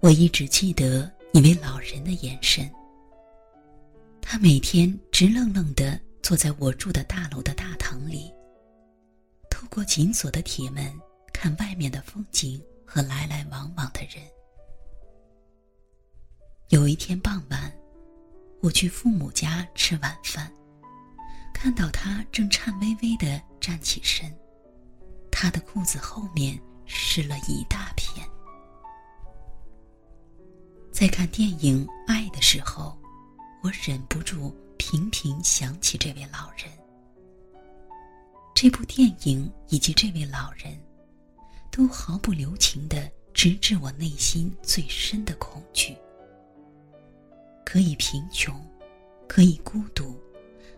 我一直记得一位老人的眼神。他每天直愣愣的坐在我住的大楼的大堂里，透过紧锁的铁门看外面的风景和来来往往的人。有一天傍晚，我去父母家吃晚饭，看到他正颤巍巍的站起身，他的裤子后面湿了一大片。在看电影《爱》的时候，我忍不住频频想起这位老人。这部电影以及这位老人，都毫不留情的直指我内心最深的恐惧。可以贫穷，可以孤独，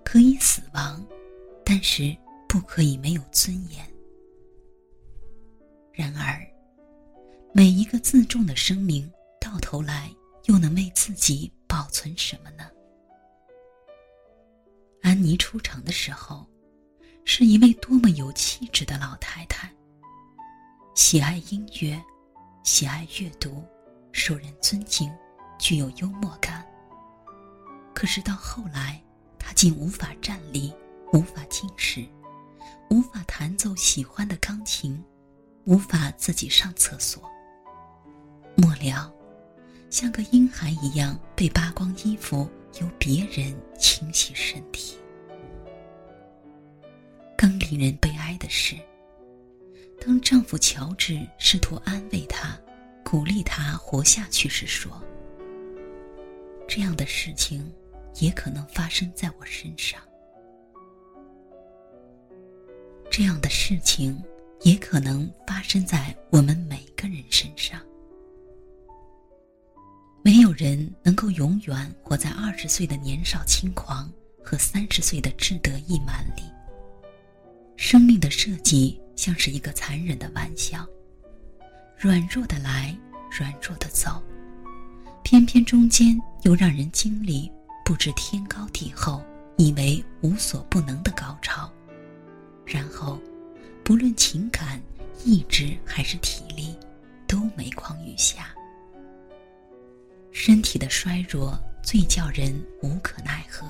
可以死亡，但是不可以没有尊严。然而，每一个自重的生命。到头来，又能为自己保存什么呢？安妮出场的时候，是一位多么有气质的老太太。喜爱音乐，喜爱阅读，受人尊敬，具有幽默感。可是到后来，她竟无法站立，无法进食，无法弹奏喜欢的钢琴，无法自己上厕所。末了。像个婴孩一样被扒光衣服，由别人清洗身体。更令人悲哀的是，当丈夫乔治试图安慰她、鼓励她活下去时，说：“这样的事情也可能发生在我身上，这样的事情也可能发生在我们每个人身人能够永远活在二十岁的年少轻狂和三十岁的志得意满里。生命的设计像是一个残忍的玩笑，软弱的来，软弱的走，偏偏中间又让人经历不知天高地厚、以为无所不能的高潮，然后，不论情感、意志还是体力，都每况愈下。身体的衰弱最叫人无可奈何，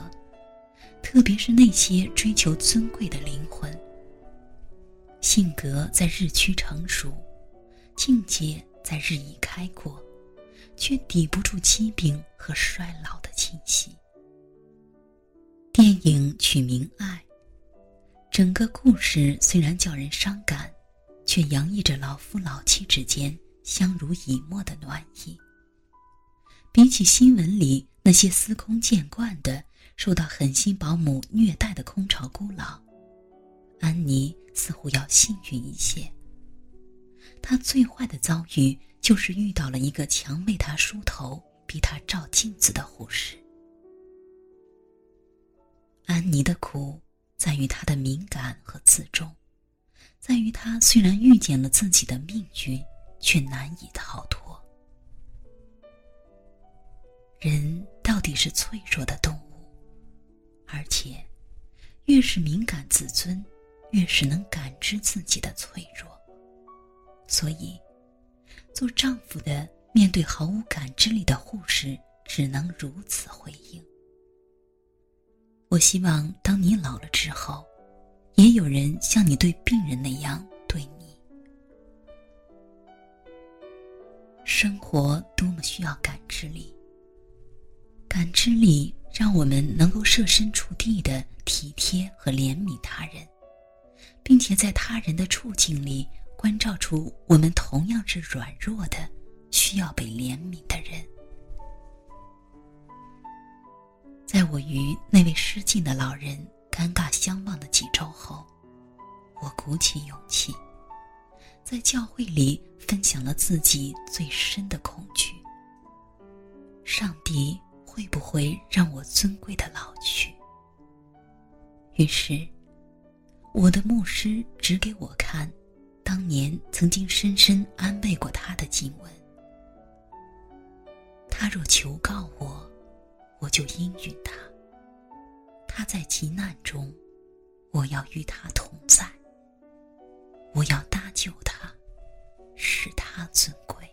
特别是那些追求尊贵的灵魂。性格在日趋成熟，境界在日益开阔，却抵不住疾病和衰老的侵袭。电影取名《爱》，整个故事虽然叫人伤感，却洋溢着老夫老妻之间相濡以沫的暖意。比起新闻里那些司空见惯的、受到狠心保姆虐待的空巢孤老，安妮似乎要幸运一些。她最坏的遭遇就是遇到了一个强为她梳头、逼她照镜子的护士。安妮的苦在于她的敏感和自重，在于她虽然遇见了自己的命运，却难以逃脱。人到底是脆弱的动物，而且，越是敏感自尊，越是能感知自己的脆弱。所以，做丈夫的面对毫无感知力的护士，只能如此回应。我希望当你老了之后，也有人像你对病人那样对你。生活多么需要感知力。感知力让我们能够设身处地的体贴和怜悯他人，并且在他人的处境里关照出我们同样是软弱的、需要被怜悯的人。在我与那位失敬的老人尴尬相望的几周后，我鼓起勇气，在教会里分享了自己最深的恐惧：上帝会不会让我尊贵的老去？于是，我的牧师指给我看，当年曾经深深安慰过他的经文。他若求告我，我就应允他。他在急难中，我要与他同在。我要搭救他，使他尊贵